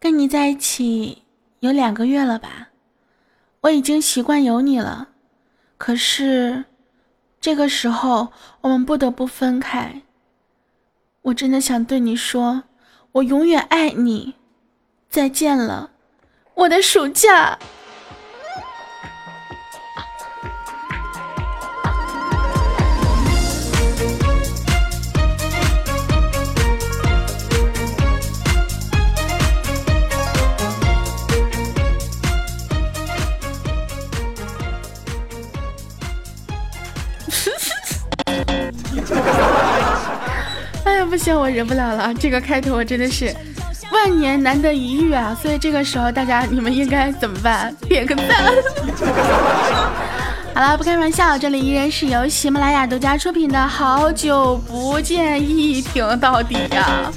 跟你在一起有两个月了吧？我已经习惯有你了，可是这个时候我们不得不分开。我真的想对你说，我永远爱你。再见了，我的暑假。哎呀，不行，我忍不了了！这个开头我真的是万年难得一遇啊！所以这个时候大家你们应该怎么办？点个赞！好了，不开玩笑，这里依然是由喜马拉雅独家出品的《好久不见》，一听到底呀！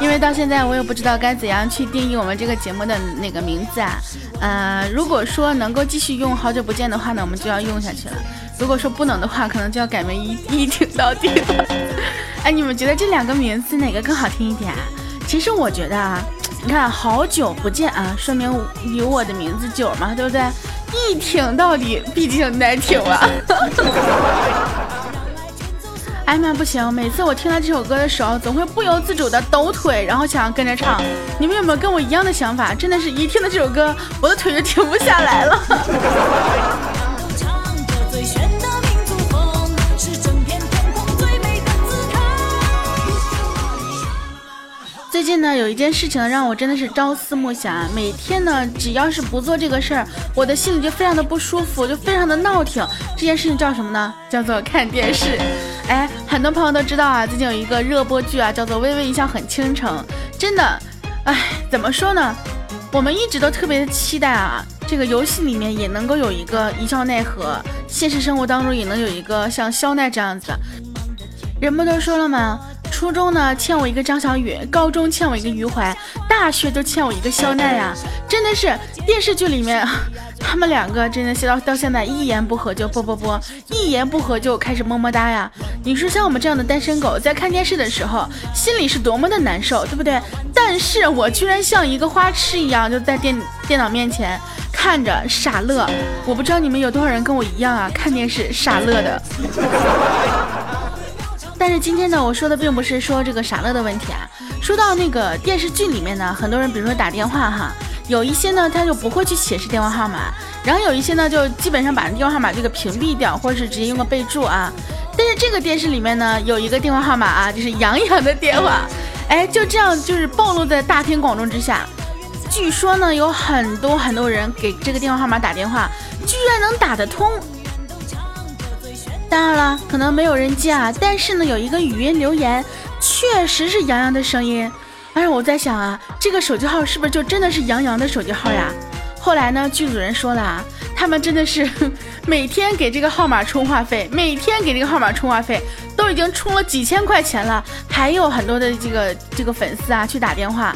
因为到现在我也不知道该怎样去定义我们这个节目的那个名字啊。呃，如果说能够继续用《好久不见》的话呢，我们就要用下去了。如果说不能的话，可能就要改名一一听到底了。哎，你们觉得这两个名字哪个更好听一点？其实我觉得啊，你看好久不见啊，说明有我的名字久嘛，对不对？一挺到底，毕竟难挺啊。哎呀妈，不行！每次我听到这首歌的时候，总会不由自主的抖腿，然后想要跟着唱。你们有没有跟我一样的想法？真的是一听到这首歌，我的腿就停不下来了。近呢，有一件事情让我真的是朝思暮想。每天呢，只要是不做这个事儿，我的心里就非常的不舒服，就非常的闹挺。这件事情叫什么呢？叫做看电视。哎，很多朋友都知道啊，最近有一个热播剧啊，叫做《微微一笑很倾城》。真的，哎，怎么说呢？我们一直都特别的期待啊，这个游戏里面也能够有一个一笑奈何，现实生活当中也能有一个像肖奈这样子。人不都说了吗？初中呢欠我一个张小雨，高中欠我一个余淮，大学都欠我一个肖奈呀！真的是电视剧里面，他们两个真的是到到现在一言不合就啵啵啵，一言不合就开始么么哒呀！你说像我们这样的单身狗在看电视的时候，心里是多么的难受，对不对？但是我居然像一个花痴一样，就在电电脑面前看着傻乐。我不知道你们有多少人跟我一样啊，看电视傻乐的。但是今天呢，我说的并不是说这个傻乐的问题啊。说到那个电视剧里面呢，很多人比如说打电话哈，有一些呢他就不会去显示电话号码，然后有一些呢就基本上把电话号码这个屏蔽掉，或者是直接用个备注啊。但是这个电视里面呢，有一个电话号码啊，就是杨洋的电话，哎，就这样就是暴露在大庭广众之下。据说呢，有很多很多人给这个电话号码打电话，居然能打得通。当然了，可能没有人接啊，但是呢，有一个语音留言，确实是杨洋的声音。哎，我在想啊，这个手机号是不是就真的是杨洋的手机号呀？后来呢，剧组人说了啊，他们真的是每天给这个号码充话费，每天给这个号码充话费，都已经充了几千块钱了，还有很多的这个这个粉丝啊去打电话，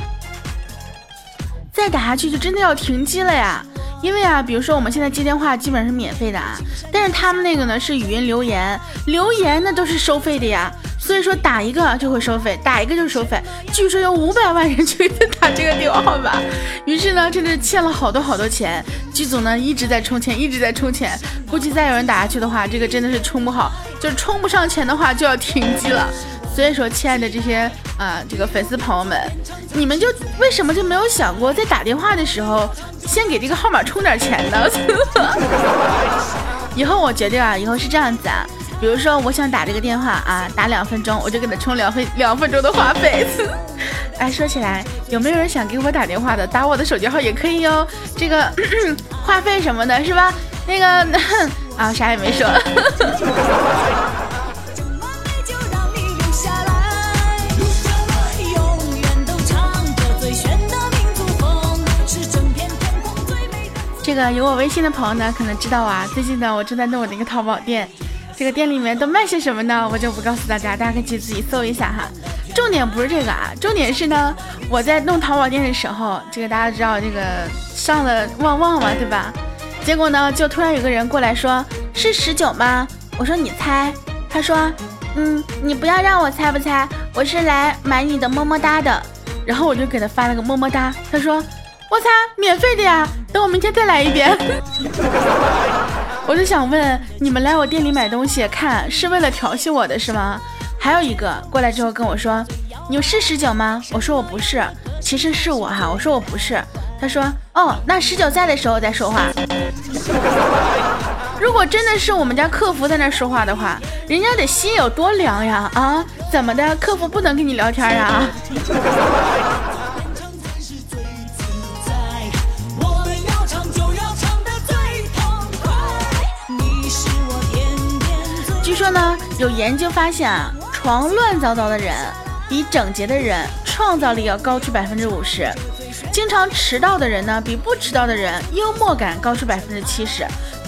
再打下去就真的要停机了呀。因为啊，比如说我们现在接电话基本上是免费的啊，但是他们那个呢是语音留言，留言那都是收费的呀。所以说打一个就会收费，打一个就收费。据说有五百万人去打这个电话号码，于是呢，真的欠了好多好多钱。剧组呢一直在充钱，一直在充钱，估计再有人打下去的话，这个真的是充不好，就是充不上钱的话就要停机了。所以说，亲爱的这些啊，这个粉丝朋友们，你们就为什么就没有想过在打电话的时候，先给这个号码充点钱呢？以后我决定啊，以后是这样子啊，比如说我想打这个电话啊，打两分钟，我就给他充两分两分钟的话费。哎，说起来，有没有人想给我打电话的？打我的手机号也可以哟，这个 话费什么的，是吧？那个 啊，啥也没说。这个有我微信的朋友呢，可能知道啊。最近呢，我正在弄我的一个淘宝店，这个店里面都卖些什么呢？我就不告诉大家，大家可以自己搜一下哈。重点不是这个啊，重点是呢，我在弄淘宝店的时候，这个大家知道这个上了旺旺嘛，对吧？结果呢，就突然有个人过来说，是十九吗？我说你猜，他说，嗯，你不要让我猜不猜，我是来买你的么么哒的。然后我就给他发了个么么哒，他说我猜，免费的呀，等我明天再来一遍。我就想问你们来我店里买东西看是为了调戏我的是吗？还有一个过来之后跟我说，你是十九吗？我说我不是，其实是我哈，我说我不是。他说哦，那十九在的时候再说话。如果真的是我们家客服在那说话的话，人家得心有多凉呀啊？怎么的，客服不能跟你聊天啊？说呢，有研究发现啊，床乱糟糟的人比整洁的人创造力要高出百分之五十；经常迟到的人呢，比不迟到的人幽默感高出百分之七十；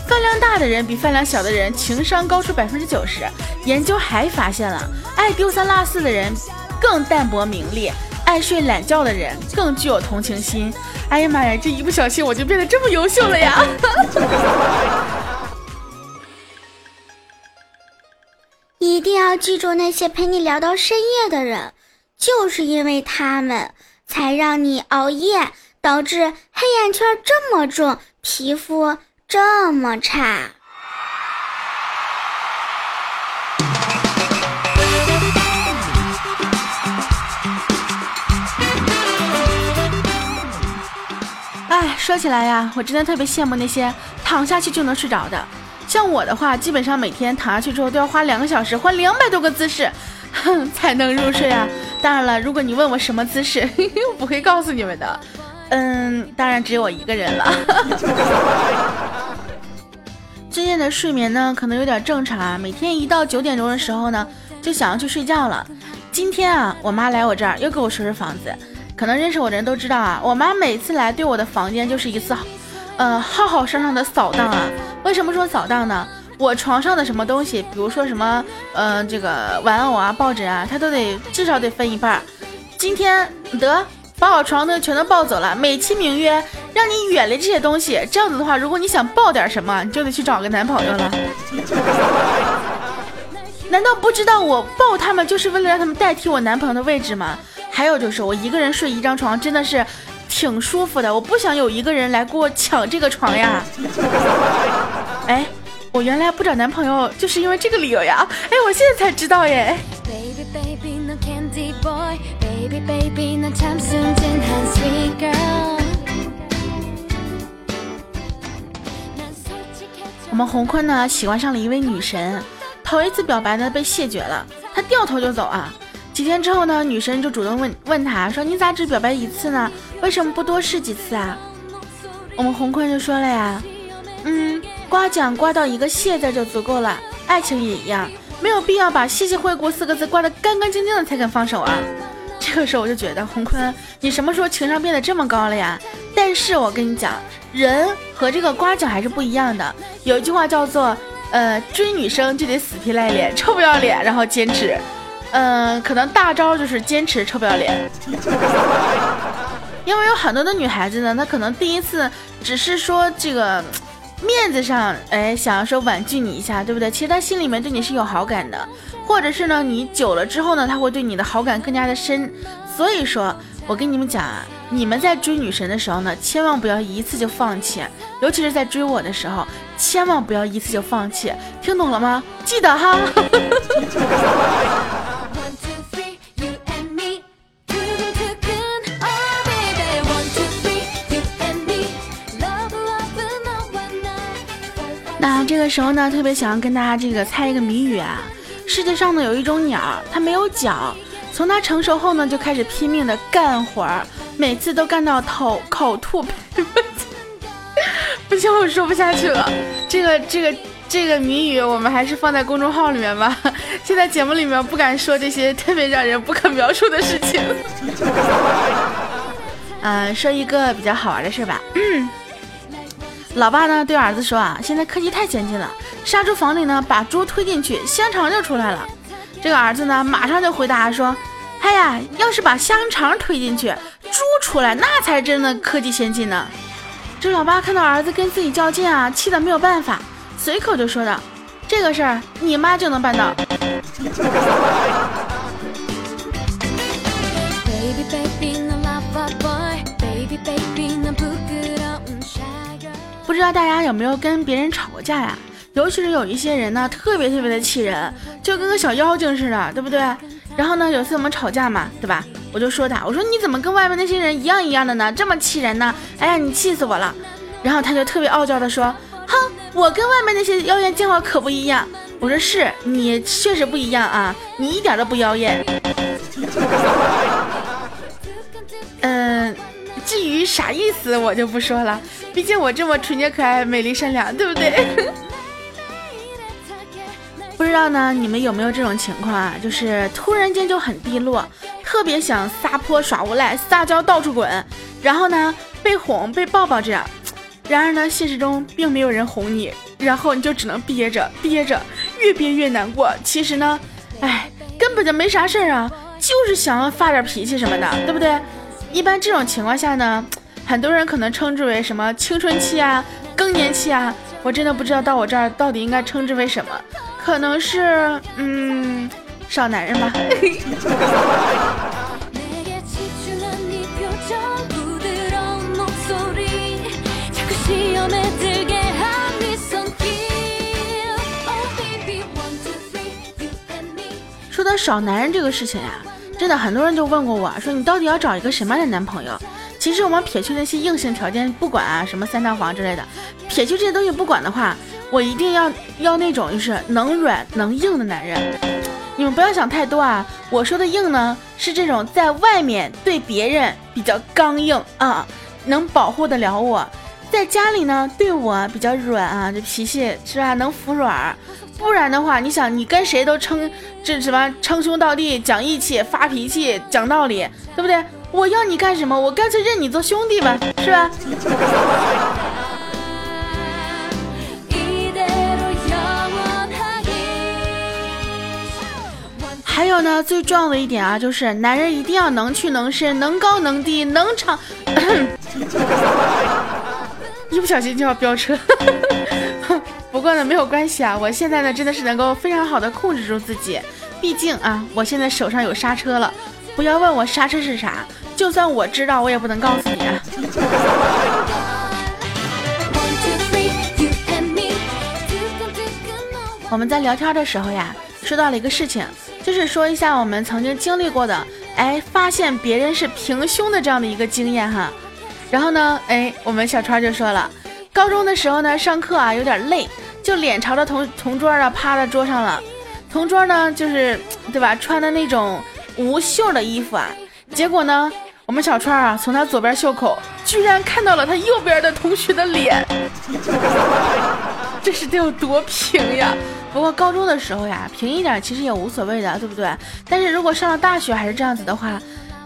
饭量大的人比饭量小的人情商高出百分之九十。研究还发现了，爱丢三落四的人更淡泊名利，爱睡懒觉的人更具有同情心。哎呀妈呀，这一不小心我就变得这么优秀了呀！一定要记住那些陪你聊到深夜的人，就是因为他们才让你熬夜，导致黑眼圈这么重，皮肤这么差。哎，说起来呀，我真的特别羡慕那些躺下去就能睡着的。像我的话，基本上每天躺下去之后都要花两个小时，换两百多个姿势，哼，才能入睡啊。当然了，如果你问我什么姿势，我 不会告诉你们的。嗯，当然只有我一个人了。最近的睡眠呢，可能有点正常啊。每天一到九点钟的时候呢，就想要去睡觉了。今天啊，我妈来我这儿又给我收拾房子。可能认识我的人都知道啊，我妈每次来对我的房间就是一次。呃，浩浩荡荡的扫荡啊！为什么说扫荡呢？我床上的什么东西，比如说什么，呃，这个玩偶啊、抱枕啊，他都得至少得分一半。今天得把我床的全都抱走了，美其名曰让你远离这些东西。这样子的话，如果你想抱点什么，你就得去找个男朋友了。难道不知道我抱他们就是为了让他们代替我男朋友的位置吗？还有就是我一个人睡一张床，真的是。挺舒服的，我不想有一个人来给我抢这个床呀。哎，我原来不找男朋友就是因为这个理由呀。哎，我现在才知道耶。我们红坤呢喜欢上了一位女神，头一次表白呢被谢绝了，他掉头就走啊。几天之后呢，女神就主动问问他说：“你咋只表白一次呢？为什么不多试几次啊？”我们洪坤就说了呀：“嗯，刮奖刮到一个谢字就足够了，爱情也一样，没有必要把谢谢惠顾四个字刮得干干净净的才肯放手啊。”这个时候我就觉得洪坤，你什么时候情商变得这么高了呀？但是我跟你讲，人和这个刮奖还是不一样的。有一句话叫做：“呃，追女生就得死皮赖脸，臭不要脸，然后坚持。”嗯，可能大招就是坚持臭不要脸，因为有很多的女孩子呢，她可能第一次只是说这个面子上，哎，想要说婉拒你一下，对不对？其实她心里面对你是有好感的，或者是呢，你久了之后呢，她会对你的好感更加的深。所以说，我跟你们讲啊，你们在追女神的时候呢，千万不要一次就放弃，尤其是在追我的时候，千万不要一次就放弃，听懂了吗？记得哈。这个时候呢，特别想要跟大家这个猜一个谜语啊。世界上呢有一种鸟，它没有脚，从它成熟后呢就开始拼命的干活儿，每次都干到头口吐。不行，我说不下去了。这个这个这个谜语我们还是放在公众号里面吧。现在节目里面不敢说这些特别让人不可描述的事情。嗯，说一个比较好玩的事吧。嗯老爸呢对儿子说啊，现在科技太先进了，杀猪房里呢把猪推进去，香肠就出来了。这个儿子呢马上就回答说，哎呀，要是把香肠推进去，猪出来，那才真的科技先进呢。这老爸看到儿子跟自己较劲啊，气得没有办法，随口就说道，这个事儿你妈就能办到。道大家有没有跟别人吵过架呀？尤其是有一些人呢，特别特别的气人，就跟个小妖精似的，对不对？然后呢，有次我们吵架嘛，对吧？我就说他，我说你怎么跟外面那些人一样一样的呢？这么气人呢？哎呀，你气死我了！然后他就特别傲娇的说，哼，我跟外面那些妖艳贱货可不一样。我说是你确实不一样啊，你一点都不妖艳。嗯，至于啥意思我就不说了，毕竟我这么纯洁可爱、美丽善良，对不对？不知道呢，你们有没有这种情况啊？就是突然间就很低落，特别想撒泼耍无赖、撒娇到处滚，然后呢被哄、被抱抱这样。然而呢，现实中并没有人哄你，然后你就只能憋着憋着，越憋越难过。其实呢，哎，根本就没啥事儿啊，就是想要发点脾气什么的，对不对？一般这种情况下呢，很多人可能称之为什么青春期啊、更年期啊，我真的不知道到我这儿到底应该称之为什么。可能是嗯，少男人吧。说到少男人这个事情呀，真的很多人就问过我说，你到底要找一个什么样的男朋友？其实我们撇去那些硬性条件不管啊，什么三套房之类的，撇去这些东西不管的话。我一定要要那种就是能软能硬的男人，你们不要想太多啊！我说的硬呢，是这种在外面对别人比较刚硬啊，能保护得了我；在家里呢，对我比较软啊，这脾气是吧？能服软。不然的话，你想你跟谁都称这什么称兄道弟、讲义气、发脾气、讲道理，对不对？我要你干什么？我干脆认你做兄弟吧，是吧？还有呢，最重要的一点啊，就是男人一定要能屈能伸，能高能低，能长。一不小心就要飙车，不过呢没有关系啊，我现在呢真的是能够非常好的控制住自己，毕竟啊我现在手上有刹车了。不要问我刹车是啥，就算我知道，我也不能告诉你啊。我们在聊天的时候呀，说到了一个事情。就是说一下我们曾经经历过的，哎，发现别人是平胸的这样的一个经验哈。然后呢，哎，我们小川就说了，高中的时候呢，上课啊有点累，就脸朝着同同桌啊趴在桌上了。同桌呢就是对吧，穿的那种无袖的衣服啊。结果呢，我们小川啊从他左边袖口居然看到了他右边的同学的脸，这是得有多平呀！不过高中的时候呀，平一点其实也无所谓的，对不对？但是如果上了大学还是这样子的话，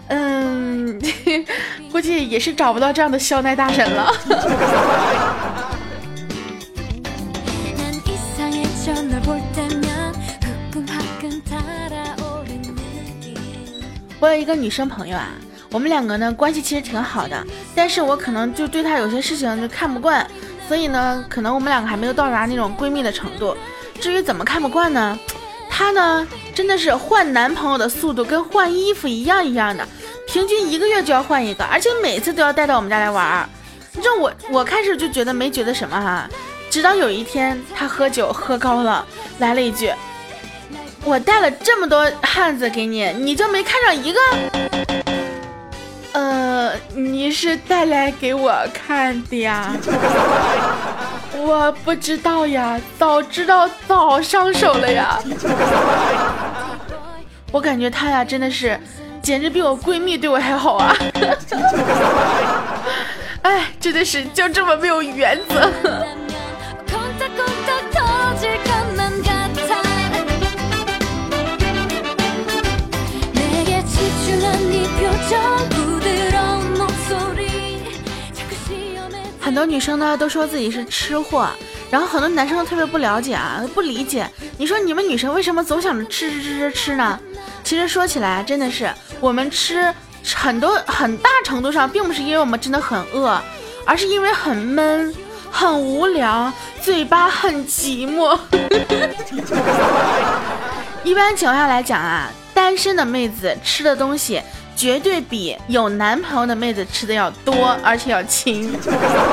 嗯，估计也是找不到这样的校内大神了。我有一个女生朋友啊，我们两个呢关系其实挺好的，但是我可能就对她有些事情就看不惯，所以呢，可能我们两个还没有到达那种闺蜜的程度。至于怎么看不惯呢？她呢，真的是换男朋友的速度跟换衣服一样一样的，平均一个月就要换一个，而且每次都要带到我们家来玩儿。你知道我，我开始就觉得没觉得什么哈，直到有一天她喝酒喝高了，来了一句：“我带了这么多汉子给你，你就没看上一个？”呃，你是带来给我看的呀。我不知道呀，早知道早上手了呀。我感觉他俩，真的是，简直比我闺蜜对我还好啊。哎，真的是就这么没有原则。很多女生呢都说自己是吃货，然后很多男生都特别不了解啊，不理解。你说你们女生为什么总想着吃吃吃吃吃呢？其实说起来，真的是我们吃很多很大程度上并不是因为我们真的很饿，而是因为很闷、很无聊，嘴巴很寂寞。一般情况下来讲啊，单身的妹子吃的东西。绝对比有男朋友的妹子吃的要多，而且要勤。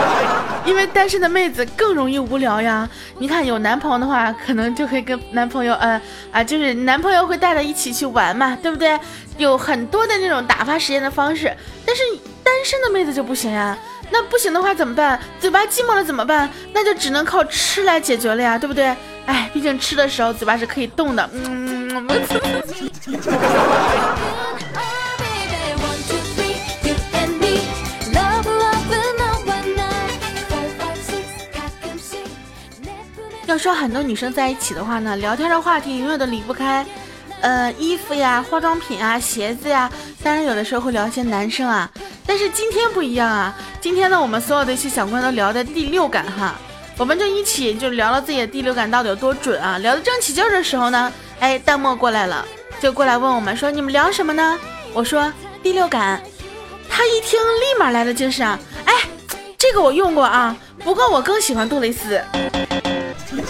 因为单身的妹子更容易无聊呀。你看有男朋友的话，可能就可以跟男朋友，呃啊，就是男朋友会带着一起去玩嘛，对不对？有很多的那种打发时间的方式。但是单身的妹子就不行呀。那不行的话怎么办？嘴巴寂寞了怎么办？那就只能靠吃来解决了呀，对不对？哎，毕竟吃的时候嘴巴是可以动的。嗯。说很多女生在一起的话呢，聊天的话题永远都离不开，呃，衣服呀、化妆品啊、鞋子呀。当然有的时候会聊一些男生啊。但是今天不一样啊！今天呢，我们所有的一些小姑娘都聊的第六感哈，我们就一起就聊了自己的第六感到底有多准啊！聊得正起劲的时候呢，哎，弹幕过来了，就过来问我们说你们聊什么呢？我说第六感，他一听立马来了精神啊！哎，这个我用过啊，不过我更喜欢杜蕾斯。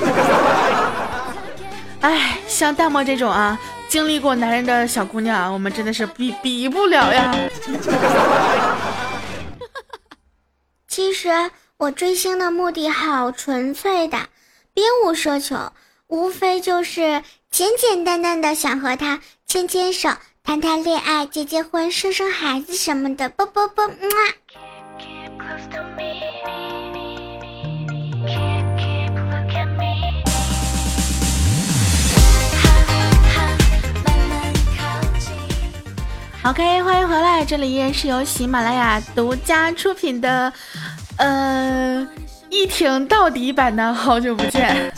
哎，像大漠这种啊。经历过男人的小姑娘，我们真的是比比不了呀。其实我追星的目的好纯粹的，别无奢求，无非就是简简单单的想和他牵牵手、谈谈恋爱、结结婚、生生孩子什么的。啵啵啵，么。OK，欢迎回来，这里依然是由喜马拉雅独家出品的，呃，一挺到底版的好久不见。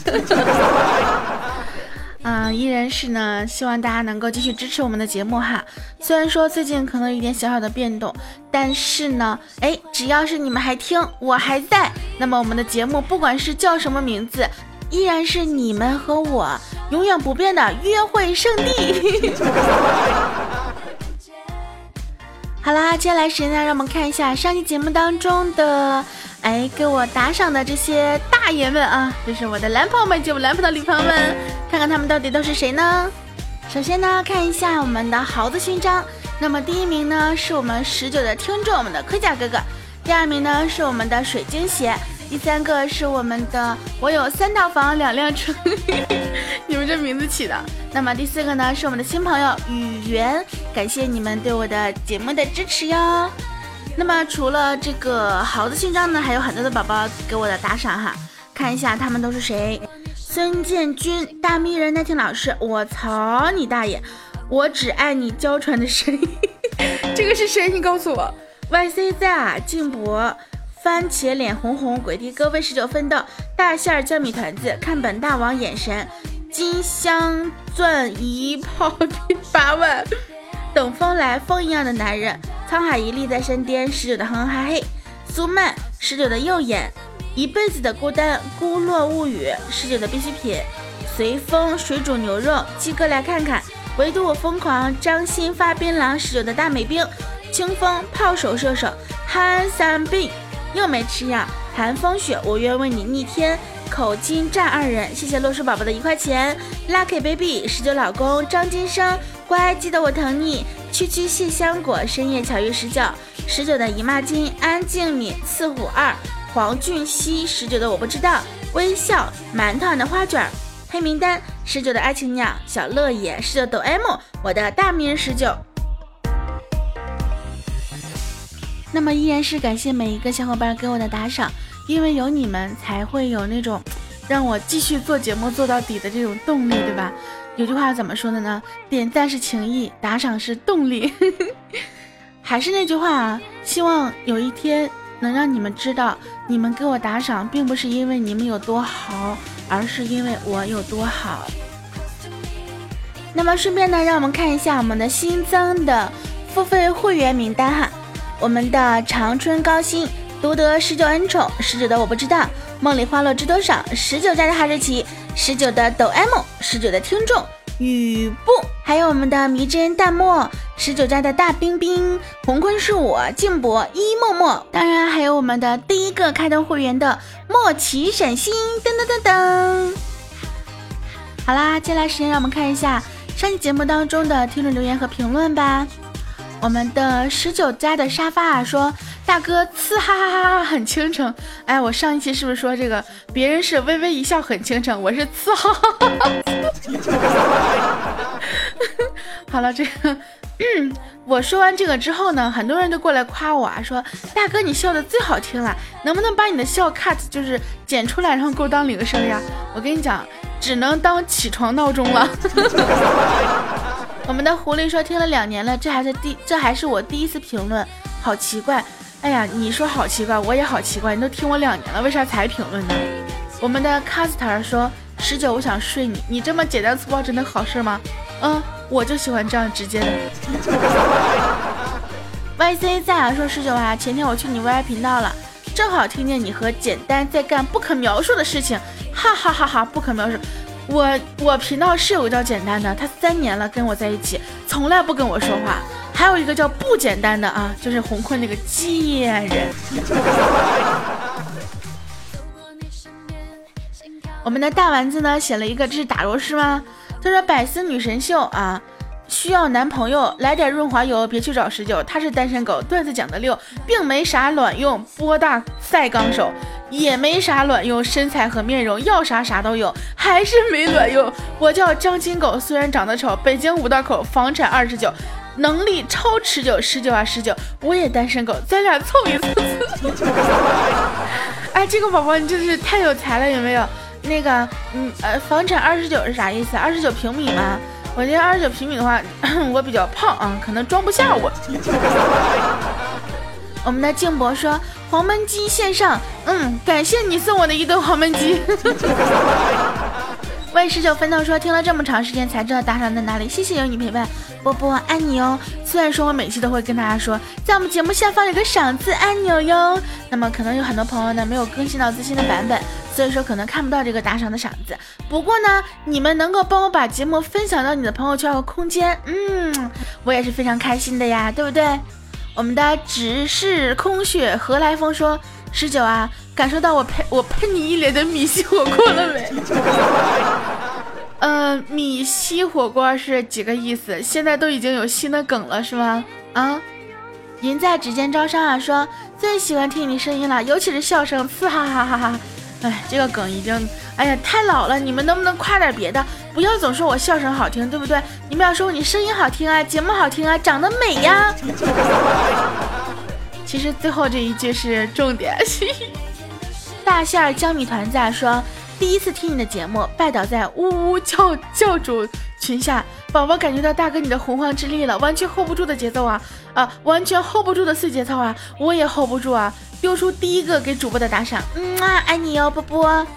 嗯，依然是呢，希望大家能够继续支持我们的节目哈。虽然说最近可能有点小小的变动，但是呢，哎，只要是你们还听，我还在，那么我们的节目不管是叫什么名字，依然是你们和我永远不变的约会圣地。好啦，接下来时间呢，让我们看一下上期节目当中的，哎，给我打赏的这些大爷们啊，就是我的男朋友们，及我男朋友的女朋友们，看看他们到底都是谁呢？首先呢，看一下我们的豪子勋章，那么第一名呢是我们十九的听众，我们的盔甲哥哥，第二名呢是我们的水晶鞋。第三个是我们的，我有三套房两辆车，你 这名字起的。那么第四个呢，是我们的新朋友雨源，感谢你们对我的节目的支持哟。那么除了这个豪子勋章呢，还有很多的宝宝给我的打赏哈，看一下他们都是谁。孙建军，大迷人奈听老师，我操你大爷，我只爱你娇喘的声音，这个是谁？你告诉我。YCZ 啊，静博。番茄脸红红，鬼地哥为十九奋斗，大馅儿酱米团子，看本大王眼神，金镶钻一炮八万，等风来风一样的男人，沧海一粒在身边，十九的哼哈嘿，苏曼十九的右眼，一辈子的孤单，孤落物语，十九的必需品，随风水煮牛肉，鸡哥来看看，唯独我疯狂，张鑫发槟榔，十九的大美兵，清风炮手射手，憨三病。又没吃药，寒风雪，我愿为你逆天。口金战二人，谢谢洛叔宝宝的一块钱。Lucky baby，十九老公张金生，乖，记得我疼你。区区谢香果，深夜巧遇十九，十九的姨妈巾。安静敏，四虎二，黄俊熙，十九的我不知道。微笑馒头的花卷，黑名单，十九的爱情鸟，小乐也，十九抖 M，我的大名人十九。那么依然是感谢每一个小伙伴给我的打赏，因为有你们才会有那种让我继续做节目做到底的这种动力，对吧？有句话怎么说的呢？点赞是情谊，打赏是动力。还是那句话啊，希望有一天能让你们知道，你们给我打赏并不是因为你们有多好，而是因为我有多好。那么顺便呢，让我们看一下我们的新增的付费会员名单哈。我们的长春高新独得十九恩宠，十九的我不知道，梦里花落知多少，十九家的哈士奇，十九的抖 M，十九的听众雨布，还有我们的迷真淡漠，十九家的大冰冰，红坤是我，静博一默默，当然还有我们的第一个开通会员的莫奇闪星，噔噔噔噔。好啦，接下来时间让我们看一下上期节目当中的听众留言和评论吧。我们的十九家的沙发啊说，大哥呲哈哈哈哈很倾城。哎，我上一期是不是说这个？别人是微微一笑很倾城，我是呲哈哈哈哈。好了，这个，嗯我说完这个之后呢，很多人都过来夸我啊，说大哥你笑的最好听了，能不能把你的笑 cut 就是剪出来，然后给我当铃声呀？我跟你讲，只能当起床闹钟了。我们的狐狸说听了两年了，这还是第这还是我第一次评论，好奇怪。哎呀，你说好奇怪，我也好奇怪。你都听我两年了，为啥才评论呢？我们的 caster 说十九，我想睡你，你这么简单粗暴，真的好事吗？嗯，我就喜欢这样直接的。YC 在啊，说十九啊，前天我去你 YY 频道了，正好听见你和简单在干不可描述的事情，哈哈哈哈，不可描述。我我频道是有个叫简单的，他三年了跟我在一起，从来不跟我说话。还有一个叫不简单的啊，就是红坤那个贱人。我们的大丸子呢写了一个，这是打螺丝吗？他说百思女神秀啊，需要男朋友来点润滑油，别去找十九，他是单身狗。段子讲的溜，并没啥卵用，波大赛钢手。也没啥卵用，身材和面容要啥啥都有，还是没卵用。我叫张金狗，虽然长得丑，北京五道口，房产二十九，能力超持久，十九啊十九，我也单身狗，咱俩凑一次。哎，这个宝宝你真是太有才了，有没有？那个，嗯呃，房产二十九是啥意思？二十九平米吗？我觉得二十九平米的话，我比较胖啊，可能装不下我。我们的静博说。黄焖鸡线上，嗯，感谢你送我的一顿黄焖鸡。为十九奋斗说，听了这么长时间才知道打赏在哪里，谢谢有你陪伴，波波爱你哦。虽然说我每期都会跟大家说，在我们节目下方有个赏字按钮哟。那么可能有很多朋友呢没有更新到最新的版本，所以说可能看不到这个打赏的赏字。不过呢，你们能够帮我把节目分享到你的朋友圈和空间，嗯，我也是非常开心的呀，对不对？我们的只是空穴何来风说十九啊，感受到我喷我喷你一脸的米西火锅了没？嗯，米西火锅是几个意思？现在都已经有新的梗了是吗？啊，银在指尖招商啊，说最喜欢听你声音了，尤其是笑声，呲哈哈哈哈。哎，这个梗已经，哎呀，太老了。你们能不能夸点别的？不要总说我笑声好听，对不对？你们要说你声音好听啊，节目好听啊，长得美呀。其实最后这一句是重点。大馅儿江米团在说，第一次听你的节目，拜倒在呜呜教教主群下，宝宝感觉到大哥你的洪荒之力了，完全 hold 不住的节奏啊啊，完全 hold 不住的碎节奏啊，我也 hold 不住啊。丢出第一个给主播的打赏，嗯啊，爱你哟，波波。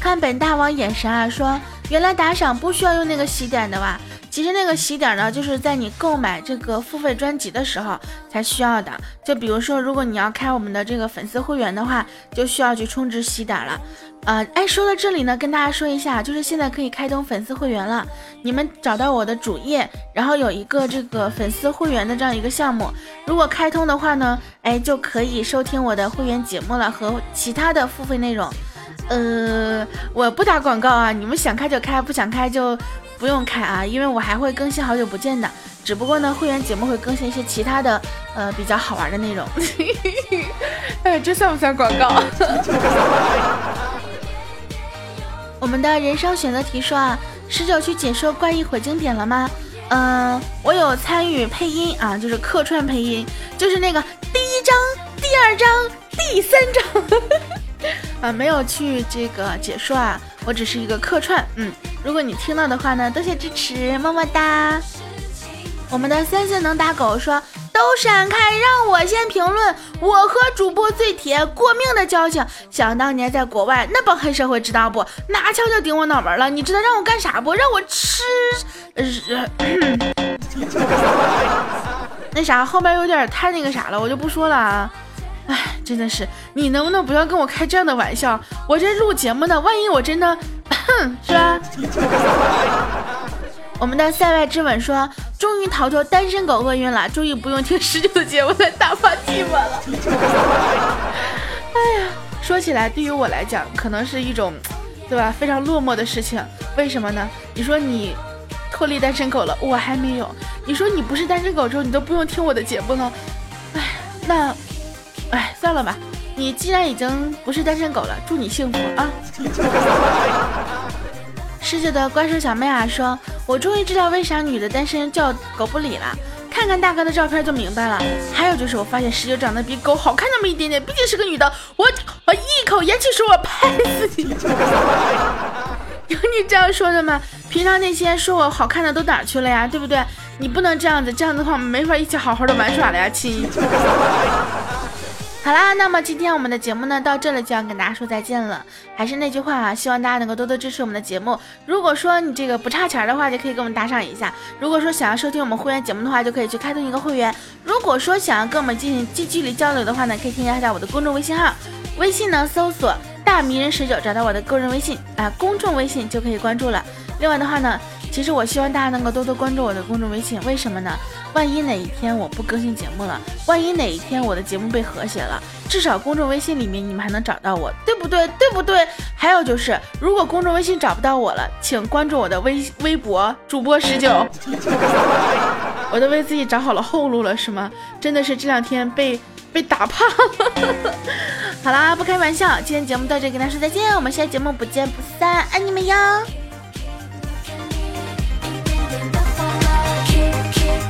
看本大王眼神啊，说原来打赏不需要用那个喜点的哇。其实那个喜点呢，就是在你购买这个付费专辑的时候才需要的。就比如说，如果你要开我们的这个粉丝会员的话，就需要去充值喜点了。呃，哎，说到这里呢，跟大家说一下，就是现在可以开通粉丝会员了。你们找到我的主页，然后有一个这个粉丝会员的这样一个项目，如果开通的话呢，哎，就可以收听我的会员节目了和其他的付费内容。呃，我不打广告啊，你们想开就开，不想开就不用开啊，因为我还会更新好久不见的。只不过呢，会员节目会更新一些其他的，呃，比较好玩的内容。哎，这算不算广告？我们的人生选择题说啊，十九去解说怪异火经典了吗？嗯，我有参与配音啊，就是客串配音，就是那个第一章、第二章、第三章 啊，没有去这个解说啊，我只是一个客串。嗯，如果你听到的话呢，多谢支持，么么哒。我们的三岁能打狗说。都闪开，让我先评论。我和主播最铁，过命的交情。想当年在国外，那帮黑社会知道不？拿枪就顶我脑门了。你知道让我干啥不？让我吃……那啥，后面有点太那个啥了，我就不说了啊。哎，真的是，你能不能不要跟我开这样的玩笑？我这录节目呢，万一我真的，是吧？我们的塞外之吻说：“终于逃脱单身狗厄运了，终于不用听十九的节目来打发寂寞了。”哎呀，说起来，对于我来讲，可能是一种，对吧？非常落寞的事情。为什么呢？你说你脱离单身狗了，我还没有。你说你不是单身狗之后，你都不用听我的节目了。哎，那，哎，算了吧。你既然已经不是单身狗了，祝你幸福啊！十九的怪兽小妹啊说：“我终于知道为啥女的单身叫狗不理了。看看大哥的照片就明白了。还有就是我发现十九长得比狗好看那么一点点，毕竟是个女的。我我一口烟气说，我拍死你！有你这样说的吗？平常那些说我好看的都哪去了呀？对不对？你不能这样子，这样子的话我们没法一起好好的玩耍了呀，亲。”好啦，那么今天我们的节目呢到这里就要跟大家说再见了。还是那句话啊，希望大家能够多多支持我们的节目。如果说你这个不差钱的话，就可以给我们打赏一下。如果说想要收听我们会员节目的话，就可以去开通一个会员。如果说想要跟我们进行近距离交流的话呢，可以添加一下我的公众微信号，微信呢搜索大迷人十九，找到我的个人微信啊，公众微信就可以关注了。另外的话呢。其实我希望大家能够多多关注我的公众微信，为什么呢？万一哪一天我不更新节目了，万一哪一天我的节目被和谐了，至少公众微信里面你们还能找到我，对不对？对不对？还有就是，如果公众微信找不到我了，请关注我的微微博主播十九。我都为自己找好了后路了，是吗？真的是这两天被被打怕了。好啦，不开玩笑，今天节目到这，跟大家说再见，我们下节目不见不散，爱你们哟。Kick, kick.